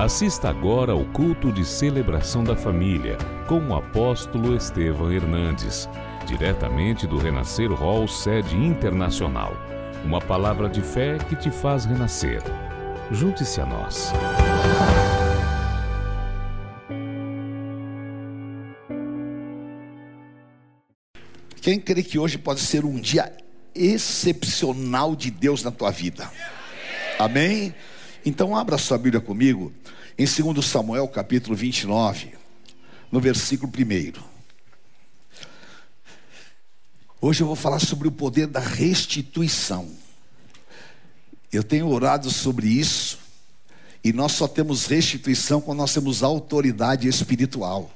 Assista agora ao culto de celebração da família com o apóstolo Estevam Hernandes, diretamente do Renascer Hall Sede Internacional. Uma palavra de fé que te faz renascer. Junte-se a nós. Quem crê que hoje pode ser um dia excepcional de Deus na tua vida? Amém? Então abra sua Bíblia comigo em 2 Samuel capítulo 29, no versículo 1. Hoje eu vou falar sobre o poder da restituição. Eu tenho orado sobre isso, e nós só temos restituição quando nós temos autoridade espiritual.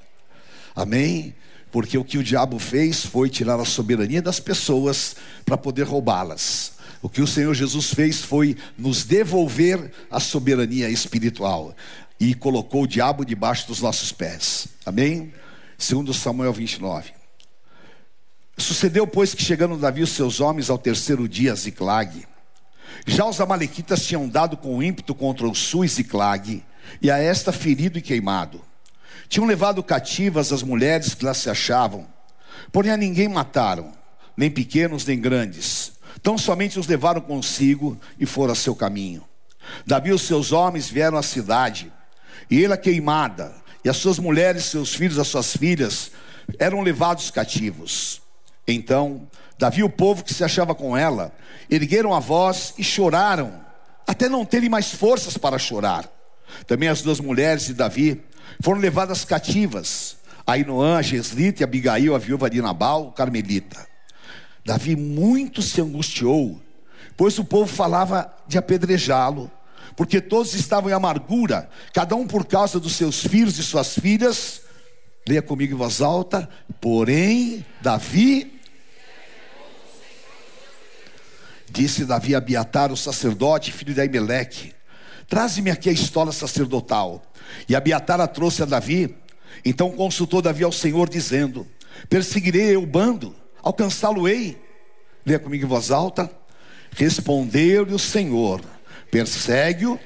Amém? Porque o que o diabo fez foi tirar a soberania das pessoas para poder roubá-las. O que o Senhor Jesus fez foi nos devolver a soberania espiritual e colocou o diabo debaixo dos nossos pés. Amém? Segundo Samuel 29. Sucedeu, pois, que chegando Davi os seus homens ao terceiro dia a Ziclag, já os amalequitas tinham dado com ímpeto contra o sul e Ziclag, e a esta ferido e queimado. Tinham levado cativas as mulheres que lá se achavam, porém a ninguém mataram, nem pequenos nem grandes. Tão somente os levaram consigo e foram a seu caminho. Davi e os seus homens vieram à cidade, e ele a queimada, e as suas mulheres, seus filhos, as suas filhas, eram levados cativos. Então, Davi e o povo que se achava com ela, ergueram a voz e choraram, até não terem mais forças para chorar. Também as duas mulheres de Davi foram levadas cativas. Ainoã, Geslita e Abigail, a viúva de Nabal, Carmelita. Davi muito se angustiou, pois o povo falava de apedrejá-lo, porque todos estavam em amargura, cada um por causa dos seus filhos e suas filhas. Leia comigo em voz alta. Porém, Davi disse Davi a Abiatar, o sacerdote, filho de Aimeleque: Traze-me aqui a estola sacerdotal. E Abiatar a trouxe a Davi. Então consultou Davi ao Senhor, dizendo: Perseguirei eu o bando, alcançá-lo-ei. Leia comigo em voz alta. Respondeu-lhe o Senhor: Persegue-o.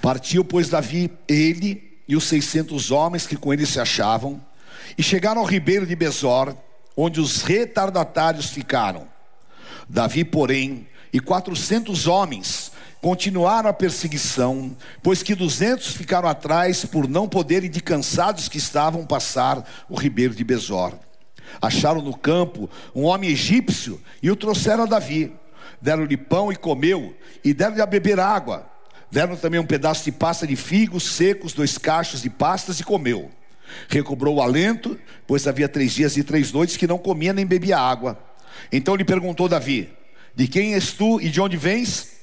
Partiu, pois, Davi, ele e os seiscentos homens que com ele se achavam, e chegaram ao ribeiro de Besor, onde os retardatários ficaram. Davi, porém, e quatrocentos homens continuaram a perseguição, pois que duzentos ficaram atrás por não poderem de cansados que estavam passar o ribeiro de Besor. Acharam no campo um homem egípcio e o trouxeram a Davi. Deram-lhe pão e comeu, e deram-lhe a beber água. Deram também um pedaço de pasta de figos secos, dois cachos de pastas, e comeu. Recobrou o alento, pois havia três dias e três noites que não comia nem bebia água. Então lhe perguntou Davi: De quem és tu e de onde vens?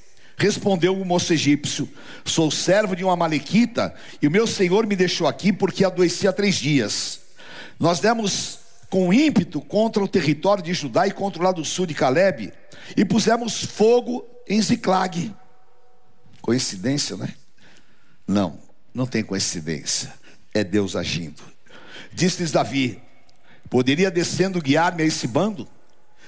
Respondeu o moço egípcio: Sou servo de uma malequita, e o meu senhor me deixou aqui porque adoeci há três dias. Nós demos com ímpeto contra o território de Judá e contra o lado sul de Caleb, e pusemos fogo em Ziclag. Coincidência, né? Não, não tem coincidência. É Deus agindo. Disse-lhes Davi: Poderia descendo guiar-me a esse bando?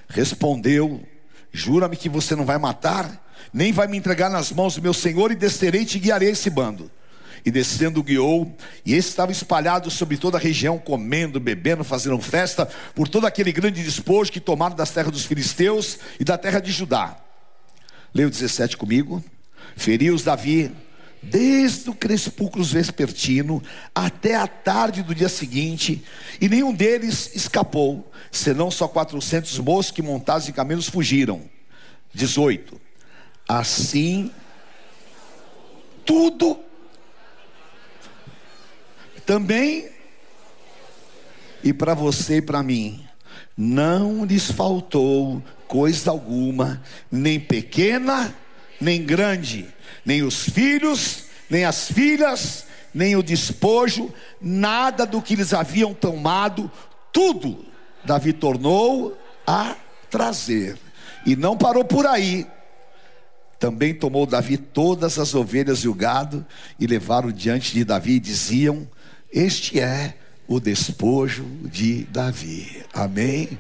Respondeu: Jura-me que você não vai matar? Nem vai me entregar nas mãos do meu senhor, e descerei e te guiarei esse bando. E descendo guiou, e esse estava espalhado sobre toda a região, comendo, bebendo, fazendo festa, por todo aquele grande despojo que tomaram das terras dos filisteus e da terra de Judá. O 17 comigo. Feriu-os Davi, desde o crespúculo vespertino até a tarde do dia seguinte, e nenhum deles escapou, senão só quatrocentos moços que montados em camelos fugiram. 18. Assim, tudo também, e para você e para mim, não lhes faltou coisa alguma, nem pequena, nem grande, nem os filhos, nem as filhas, nem o despojo, nada do que eles haviam tomado, tudo Davi tornou a trazer. E não parou por aí. Também tomou Davi todas as ovelhas e o gado e levaram diante de Davi e diziam: Este é o despojo de Davi. Amém?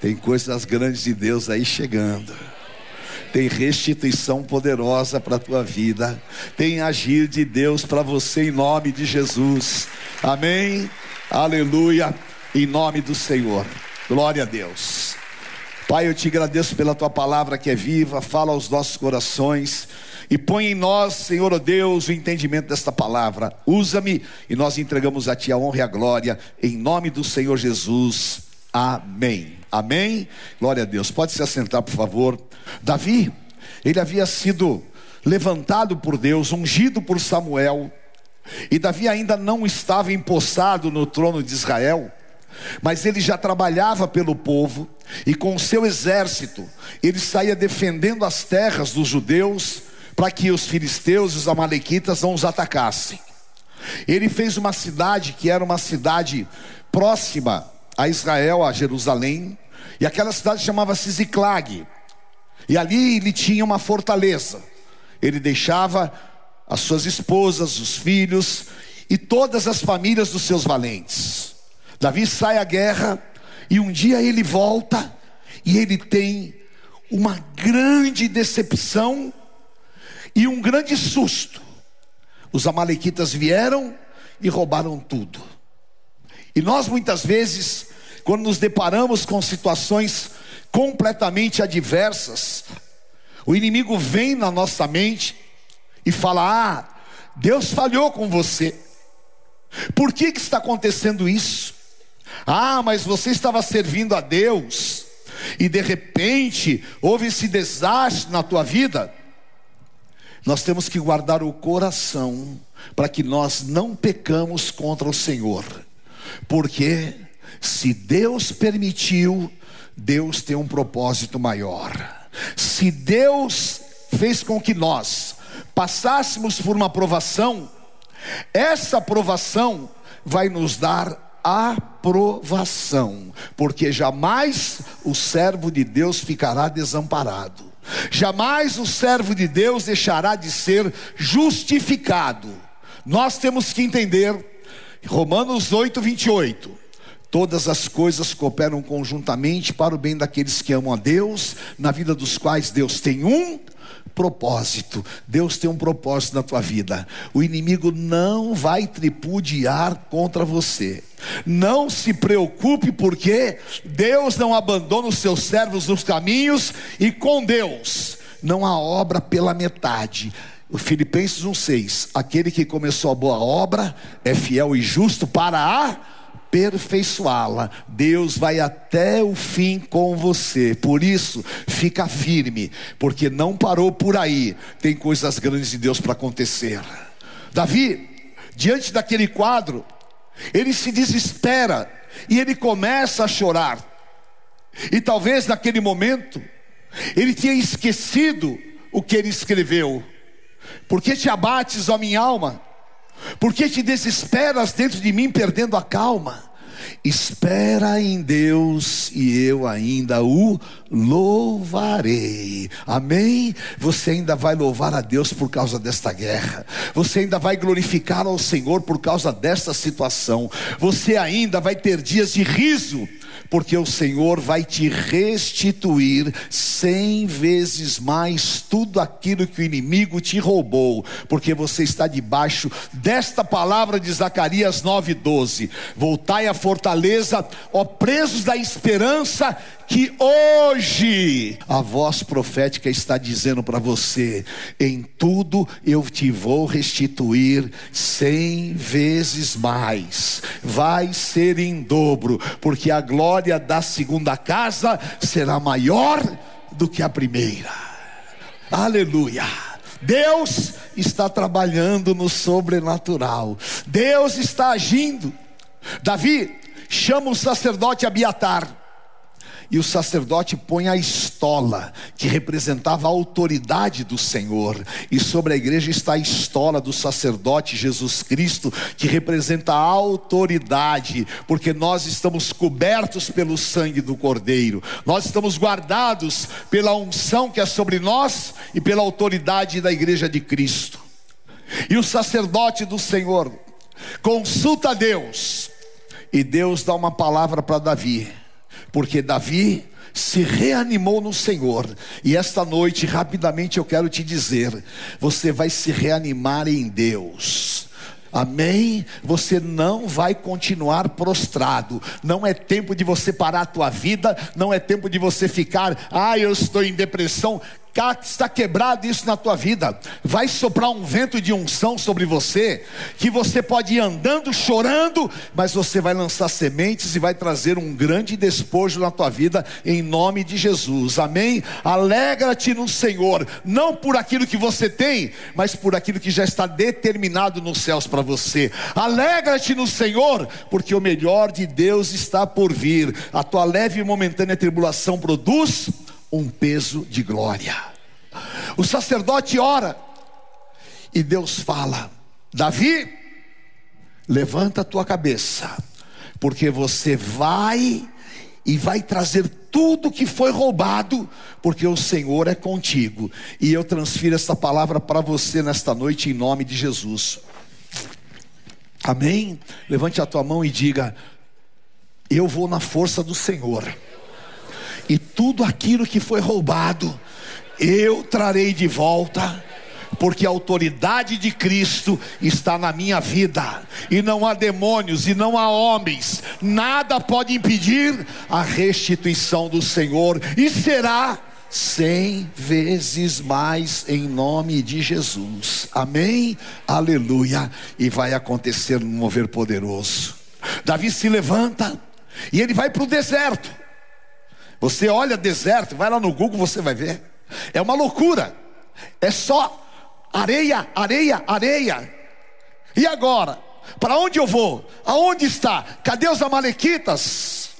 Tem coisas grandes de Deus aí chegando. Tem restituição poderosa para a tua vida. Tem agir de Deus para você em nome de Jesus. Amém. Aleluia. Em nome do Senhor. Glória a Deus. Pai, eu te agradeço pela tua palavra que é viva, fala aos nossos corações e põe em nós, Senhor oh Deus, o entendimento desta palavra. Usa-me e nós entregamos a Ti a honra e a glória, em nome do Senhor Jesus. Amém. Amém. Glória a Deus. Pode se assentar, por favor. Davi, ele havia sido levantado por Deus, ungido por Samuel, e Davi ainda não estava empossado no trono de Israel, mas ele já trabalhava pelo povo, e com o seu exército, ele saía defendendo as terras dos judeus para que os filisteus e os amalequitas não os atacassem. Ele fez uma cidade que era uma cidade próxima a Israel, a Jerusalém, e aquela cidade chamava-se Ziclag. E ali ele tinha uma fortaleza. Ele deixava as suas esposas, os filhos e todas as famílias dos seus valentes. Davi sai à guerra e um dia ele volta e ele tem uma grande decepção e um grande susto. Os amalequitas vieram e roubaram tudo. E nós muitas vezes, quando nos deparamos com situações completamente adversas, o inimigo vem na nossa mente e fala: Ah, Deus falhou com você. Por que, que está acontecendo isso? Ah, mas você estava servindo a Deus e de repente houve esse desastre na tua vida. Nós temos que guardar o coração para que nós não pecamos contra o Senhor. Porque se Deus permitiu, Deus tem um propósito maior. Se Deus fez com que nós passássemos por uma provação, essa provação vai nos dar aprovação, porque jamais o servo de Deus ficará desamparado. Jamais o servo de Deus deixará de ser justificado. Nós temos que entender, Romanos 8, 28. Todas as coisas cooperam conjuntamente para o bem daqueles que amam a Deus, na vida dos quais Deus tem um propósito. Deus tem um propósito na tua vida. O inimigo não vai tripudiar contra você. Não se preocupe, porque Deus não abandona os seus servos nos caminhos, e com Deus não há obra pela metade. Filipenses 1,6: Aquele que começou a boa obra é fiel e justo para a aperfeiçoá-la. Deus vai até o fim com você. Por isso, fica firme, porque não parou por aí. Tem coisas grandes de Deus para acontecer. Davi, diante daquele quadro, ele se desespera e ele começa a chorar. E talvez naquele momento ele tinha esquecido o que ele escreveu. Por que te abates, ó minha alma? Por que te desesperas dentro de mim, perdendo a calma? Espera em Deus e eu ainda o louvarei. Amém? Você ainda vai louvar a Deus por causa desta guerra. Você ainda vai glorificar ao Senhor por causa desta situação. Você ainda vai ter dias de riso porque o Senhor vai te restituir cem vezes mais tudo aquilo que o inimigo te roubou, porque você está debaixo desta palavra de Zacarias 9:12. Voltai à fortaleza, ó presos da esperança, que hoje a voz profética está dizendo para você: em tudo eu te vou restituir cem vezes mais, vai ser em dobro, porque a glória da segunda casa será maior do que a primeira. Aleluia. Deus está trabalhando no sobrenatural. Deus está agindo. Davi chama o sacerdote Abiatar e o sacerdote põe a estola, que representava a autoridade do Senhor, e sobre a igreja está a estola do sacerdote Jesus Cristo, que representa a autoridade, porque nós estamos cobertos pelo sangue do Cordeiro, nós estamos guardados pela unção que é sobre nós e pela autoridade da igreja de Cristo. E o sacerdote do Senhor consulta a Deus, e Deus dá uma palavra para Davi porque Davi se reanimou no Senhor. E esta noite, rapidamente, eu quero te dizer: você vai se reanimar em Deus. Amém? Você não vai continuar prostrado. Não é tempo de você parar a tua vida, não é tempo de você ficar, ah, eu estou em depressão está quebrado isso na tua vida. Vai soprar um vento de unção sobre você, que você pode ir andando, chorando, mas você vai lançar sementes e vai trazer um grande despojo na tua vida, em nome de Jesus. Amém? Alegra-te no Senhor, não por aquilo que você tem, mas por aquilo que já está determinado nos céus para você. Alegra-te no Senhor, porque o melhor de Deus está por vir. A tua leve e momentânea tribulação produz um peso de glória. O sacerdote ora e Deus fala: Davi, levanta a tua cabeça, porque você vai e vai trazer tudo que foi roubado, porque o Senhor é contigo. E eu transfiro essa palavra para você nesta noite em nome de Jesus. Amém? Levante a tua mão e diga: Eu vou na força do Senhor e tudo aquilo que foi roubado, eu trarei de volta porque a autoridade de Cristo está na minha vida, e não há demônios, e não há homens, nada pode impedir a restituição do Senhor, e será cem vezes mais em nome de Jesus, amém? Aleluia, e vai acontecer um mover poderoso. Davi se levanta, e ele vai para o deserto, você olha deserto, vai lá no Google, você vai ver. É uma loucura. É só areia, areia, areia. E agora? Para onde eu vou? Aonde está? Cadê os amalequitas?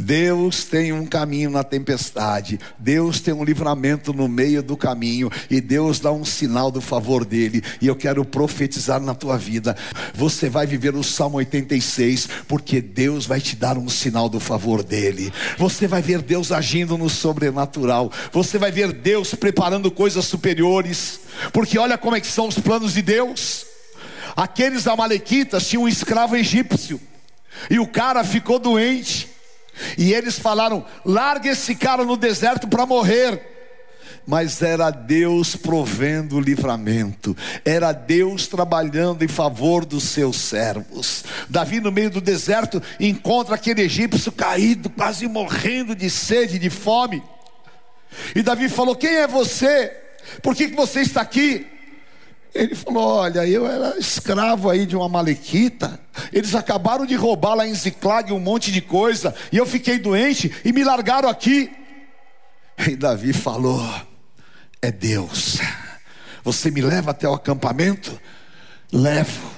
Deus tem um caminho na tempestade, Deus tem um livramento no meio do caminho, e Deus dá um sinal do favor dele, e eu quero profetizar na tua vida. Você vai viver o Salmo 86, porque Deus vai te dar um sinal do favor dele. Você vai ver Deus agindo no sobrenatural, você vai ver Deus preparando coisas superiores, porque olha como é que são os planos de Deus. Aqueles amalequitas tinham um escravo egípcio, e o cara ficou doente. E eles falaram: larga esse cara no deserto para morrer. Mas era Deus provendo o livramento, era Deus trabalhando em favor dos seus servos. Davi, no meio do deserto, encontra aquele egípcio caído, quase morrendo de sede, de fome. E Davi falou: Quem é você? Por que, que você está aqui? Ele falou: Olha, eu era escravo aí de uma malequita. Eles acabaram de roubar lá em Ziclag um monte de coisa. E eu fiquei doente e me largaram aqui. E Davi falou: É Deus. Você me leva até o acampamento? Levo.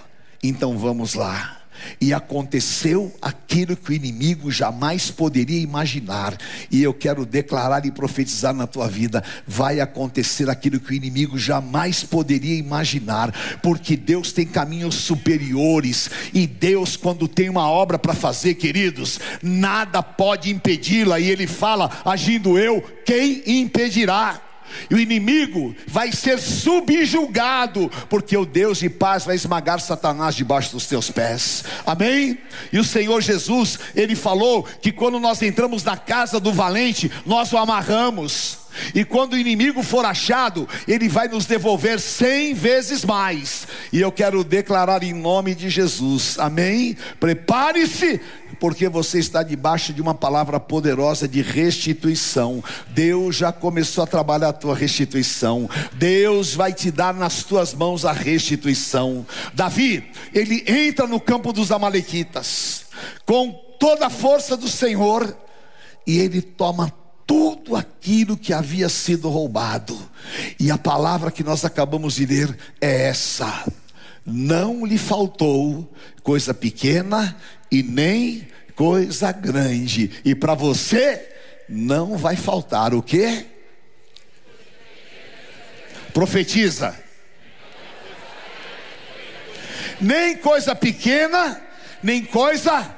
Então vamos lá. E aconteceu aquilo que o inimigo jamais poderia imaginar. E eu quero declarar e profetizar na tua vida: vai acontecer aquilo que o inimigo jamais poderia imaginar, porque Deus tem caminhos superiores. E Deus, quando tem uma obra para fazer, queridos, nada pode impedi-la. E Ele fala: agindo eu, quem impedirá? E o inimigo vai ser subjugado, porque o Deus de paz vai esmagar Satanás debaixo dos teus pés. Amém? E o Senhor Jesus, ele falou que quando nós entramos na casa do valente, nós o amarramos. E quando o inimigo for achado, ele vai nos devolver cem vezes mais. E eu quero declarar em nome de Jesus, amém? Prepare-se, porque você está debaixo de uma palavra poderosa de restituição. Deus já começou a trabalhar a tua restituição. Deus vai te dar nas tuas mãos a restituição. Davi, ele entra no campo dos Amalequitas com toda a força do Senhor e ele toma tudo aquilo que havia sido roubado. E a palavra que nós acabamos de ler é essa: não lhe faltou coisa pequena e nem coisa grande. E para você não vai faltar o que? Profetiza. Nem coisa pequena, nem coisa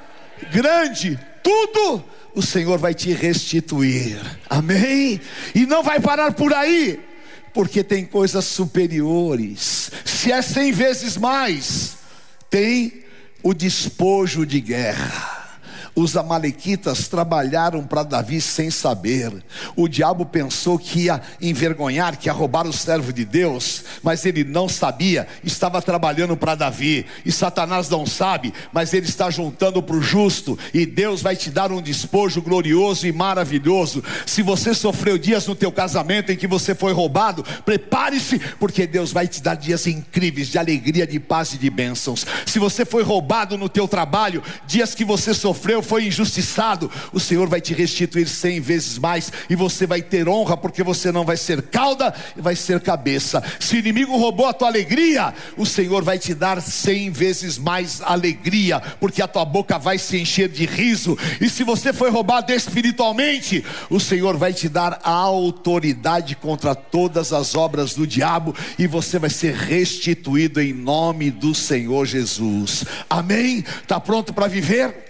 grande. Tudo o Senhor vai te restituir. Amém? E não vai parar por aí, porque tem coisas superiores. Se é cem vezes mais, tem o despojo de guerra. Os amalequitas trabalharam para Davi sem saber. O diabo pensou que ia envergonhar, que ia roubar o servo de Deus, mas ele não sabia, estava trabalhando para Davi. E Satanás não sabe, mas ele está juntando para o justo, e Deus vai te dar um despojo glorioso e maravilhoso. Se você sofreu dias no teu casamento em que você foi roubado, prepare-se, porque Deus vai te dar dias incríveis de alegria, de paz e de bênçãos. Se você foi roubado no teu trabalho, dias que você sofreu, foi injustiçado, o Senhor vai te restituir cem vezes mais e você vai ter honra, porque você não vai ser cauda, vai ser cabeça. Se o inimigo roubou a tua alegria, o Senhor vai te dar cem vezes mais alegria, porque a tua boca vai se encher de riso. E se você foi roubado espiritualmente, o Senhor vai te dar a autoridade contra todas as obras do diabo e você vai ser restituído em nome do Senhor Jesus. Amém? Está pronto para viver?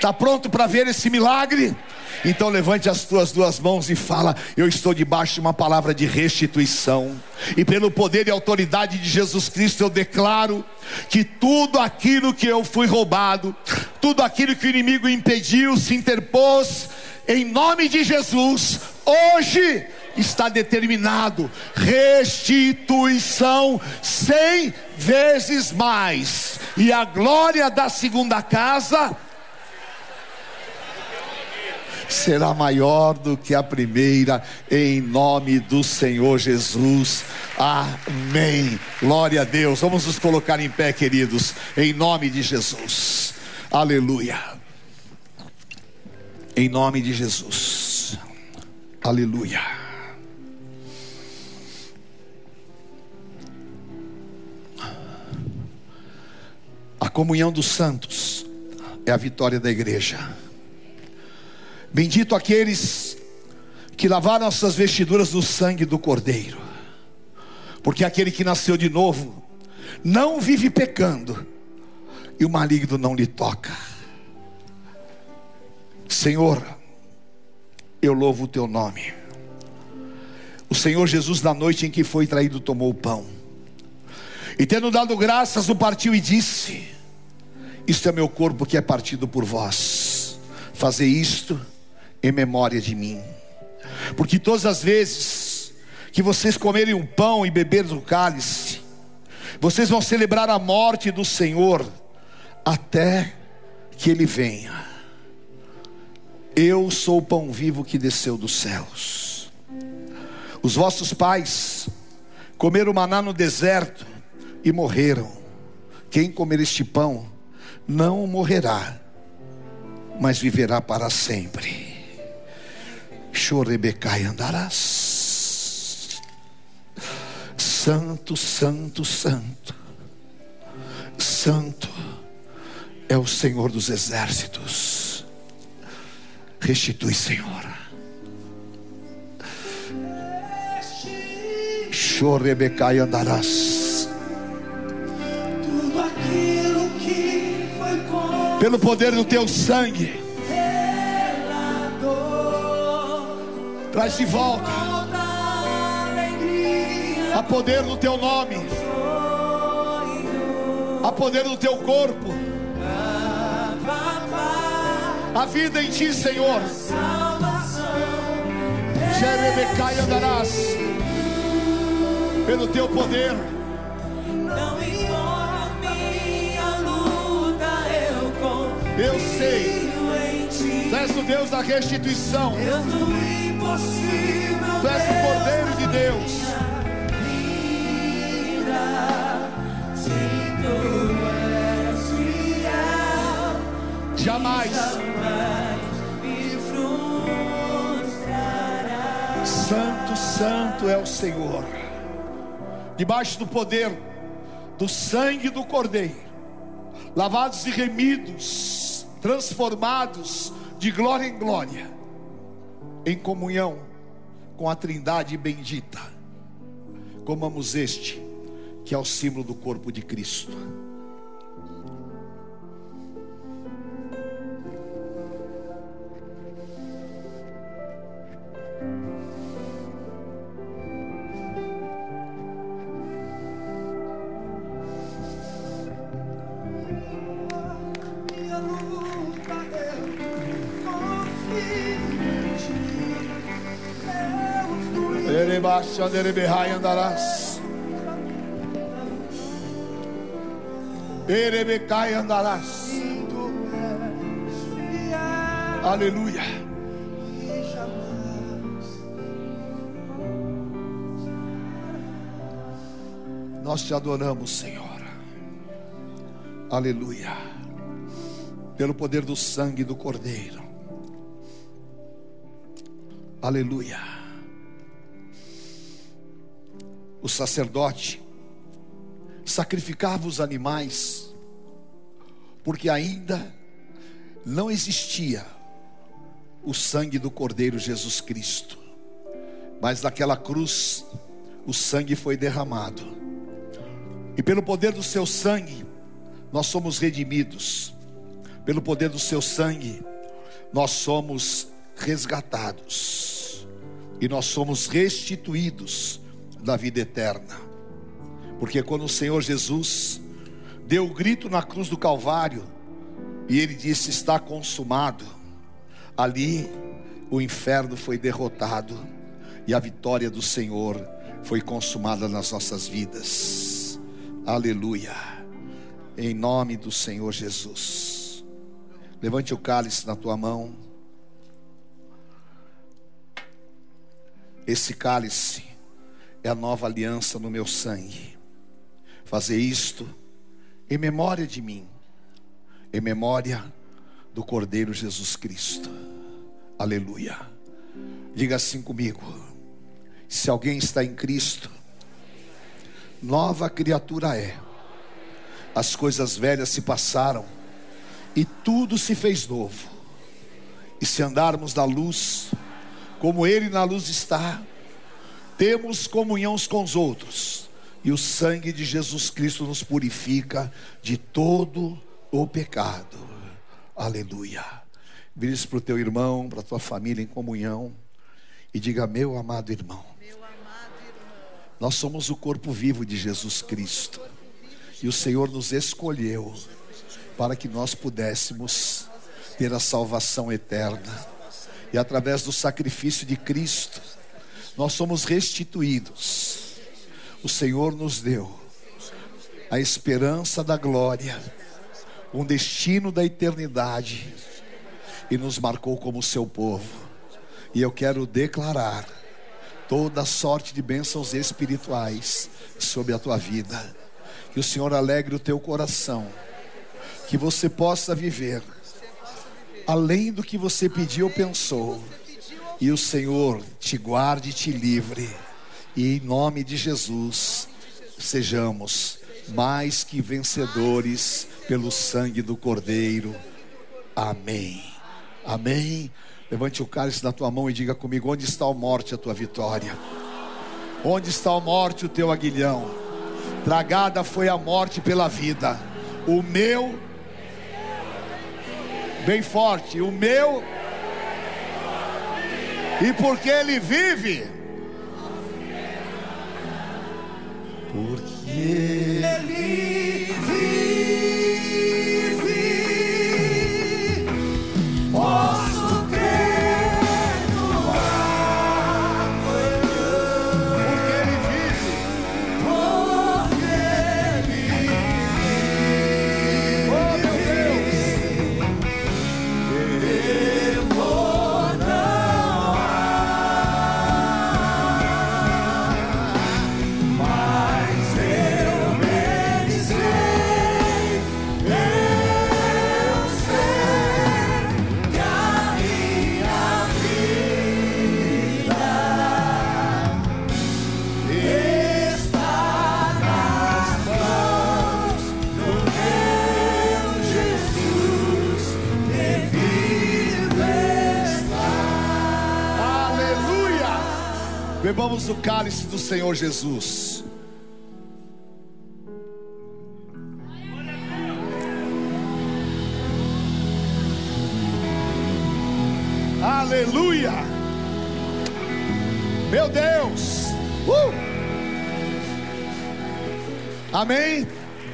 Está pronto para ver esse milagre? Então levante as tuas duas mãos e fala: Eu estou debaixo de uma palavra de restituição. E pelo poder e autoridade de Jesus Cristo eu declaro que tudo aquilo que eu fui roubado, tudo aquilo que o inimigo impediu, se interpôs, em nome de Jesus, hoje está determinado restituição cem vezes mais. E a glória da segunda casa será maior do que a primeira, em nome do Senhor Jesus. Amém. Glória a Deus. Vamos nos colocar em pé, queridos, em nome de Jesus. Aleluia. Em nome de Jesus. Aleluia. A comunhão dos santos é a vitória da igreja. Bendito aqueles que lavaram as suas vestiduras no sangue do Cordeiro, porque aquele que nasceu de novo não vive pecando, e o maligno não lhe toca. Senhor, eu louvo o teu nome. O Senhor Jesus, na noite em que foi traído, tomou o pão, e tendo dado graças, o partiu e disse: Isto é meu corpo que é partido por vós, fazer isto em memória de mim. Porque todas as vezes que vocês comerem um pão e beberem do cálice, vocês vão celebrar a morte do Senhor até que Ele venha. Eu sou o pão vivo que desceu dos céus. Os vossos pais comeram maná no deserto e morreram. Quem comer este pão não morrerá, mas viverá para sempre. Chorebecai andarás. Santo, santo, santo. Santo é o Senhor dos exércitos. Restitui, Senhor. Chorebecai andarás. Tudo aquilo que foi Pelo poder do teu sangue. Traz de volta a poder do teu nome, a poder do teu corpo, a vida em ti, Senhor. Jerebecai andarás pelo teu poder. não minha luta, eu confio sei, tu és o Deus da restituição, Deus do tu és o Cordeiro de Deus. Jamais. Santo, Santo é o Senhor, debaixo do poder do sangue do Cordeiro, lavados e remidos, transformados de glória em glória, em comunhão com a Trindade bendita. Comamos este, que é o símbolo do corpo de Cristo. Erebaixa, Anderebehai andarás. Erebecai andarás. Aleluia. Nós te adoramos, Senhor. Aleluia. Pelo poder do sangue do Cordeiro. Aleluia. O sacerdote sacrificava os animais, porque ainda não existia o sangue do Cordeiro Jesus Cristo, mas naquela cruz o sangue foi derramado, e pelo poder do seu sangue nós somos redimidos, pelo poder do seu sangue nós somos resgatados, e nós somos restituídos da vida eterna, porque quando o Senhor Jesus deu o grito na cruz do Calvário, e ele disse: Está consumado. Ali o inferno foi derrotado e a vitória do Senhor foi consumada nas nossas vidas. Aleluia. Em nome do Senhor Jesus. Levante o cálice na tua mão. Esse cálice é a nova aliança no meu sangue. Fazer isto em memória de mim em memória do Cordeiro Jesus Cristo. Aleluia. Diga assim comigo: se alguém está em Cristo, nova criatura é. As coisas velhas se passaram e tudo se fez novo. E se andarmos na luz, como Ele na luz está, temos comunhão com os outros, e o sangue de Jesus Cristo nos purifica de todo o pecado. Aleluia. Vire para o teu irmão, para a tua família em comunhão e diga: Meu amado irmão, nós somos o corpo vivo de Jesus Cristo e o Senhor nos escolheu para que nós pudéssemos ter a salvação eterna e através do sacrifício de Cristo nós somos restituídos. O Senhor nos deu a esperança da glória um destino da eternidade e nos marcou como seu povo. E eu quero declarar toda sorte de bênçãos espirituais sobre a tua vida. Que o Senhor alegre o teu coração, que você possa viver além do que você pediu ou pensou. E o Senhor te guarde e te livre. E em nome de Jesus, sejamos mais que vencedores pelo sangue do Cordeiro. Amém. Amém. Levante o cálice na tua mão e diga comigo: onde está a morte, a tua vitória? Onde está a morte, o teu aguilhão? Tragada foi a morte pela vida. O meu, bem forte, o meu, e porque ele vive, porque Ele vive. Bebamos o cálice do Senhor Jesus. Aleluia. Meu Deus. Uh! Amém.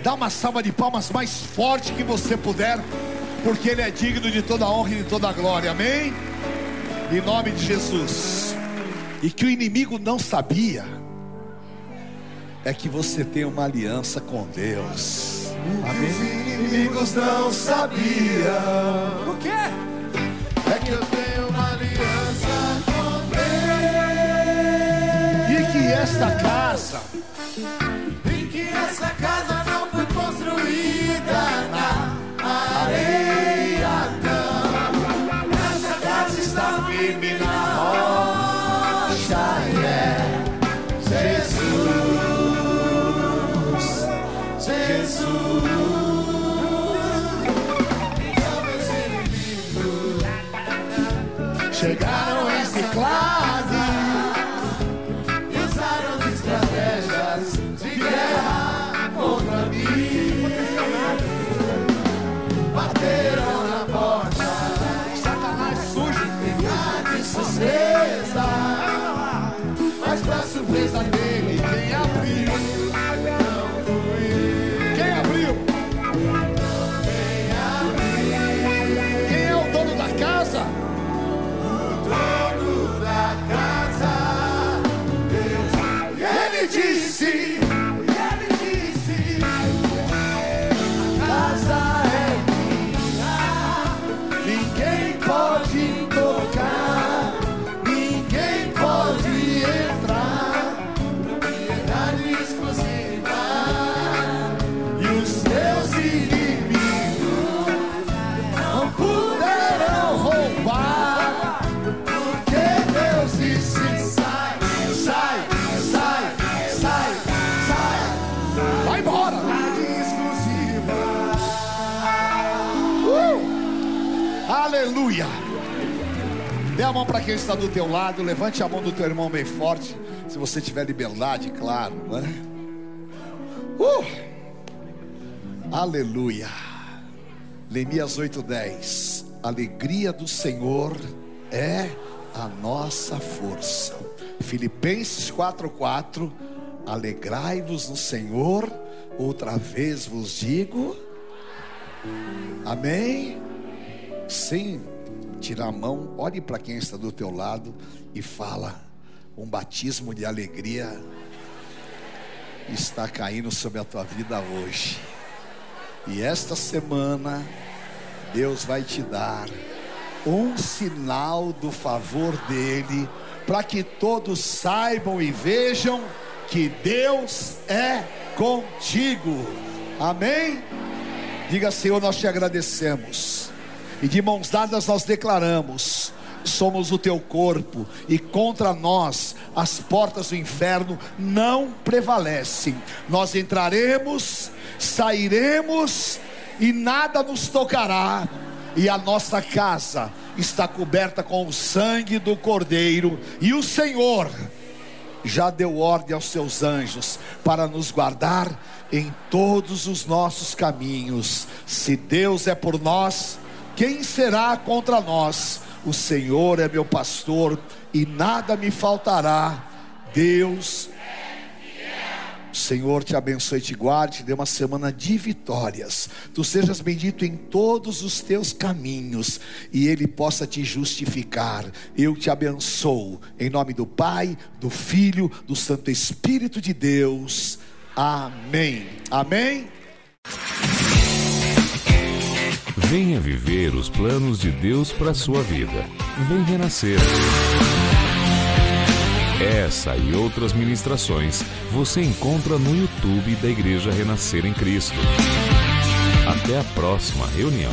Dá uma salva de palmas mais forte que você puder, porque Ele é digno de toda honra e de toda glória. Amém. Em nome de Jesus. E que o inimigo não sabia é que você tem uma aliança com Deus. Amém. Os inimigos não sabiam. O quê? É que eu tenho uma aliança com Deus. E que esta casa E que essa casa chegaram em Ciclade a mão para quem está do teu lado. Levante a mão do teu irmão bem forte. Se você tiver liberdade, claro. Né? Uh! Aleluia. Neemias 8:10. Alegria do Senhor é a nossa força. Filipenses 4:4. Alegrai-vos no Senhor. Outra vez vos digo. Amém. Sem tirar a mão, olhe para quem está do teu lado e fala: um batismo de alegria está caindo sobre a tua vida hoje. E esta semana Deus vai te dar um sinal do favor dele, para que todos saibam e vejam que Deus é contigo. Amém? Diga, Senhor, nós te agradecemos. E de mãos dadas nós declaramos: somos o teu corpo, e contra nós as portas do inferno não prevalecem. Nós entraremos, sairemos, e nada nos tocará, e a nossa casa está coberta com o sangue do Cordeiro, e o Senhor já deu ordem aos seus anjos para nos guardar em todos os nossos caminhos. Se Deus é por nós, quem será contra nós? O Senhor é meu pastor e nada me faltará. Deus o Senhor te abençoe te guarde, te dê uma semana de vitórias. Tu sejas bendito em todos os teus caminhos e Ele possa te justificar. Eu te abençoo em nome do Pai, do Filho, do Santo Espírito de Deus. Amém. Amém. Venha viver os planos de Deus para sua vida. Vem renascer. Essa e outras ministrações você encontra no YouTube da Igreja Renascer em Cristo. Até a próxima reunião.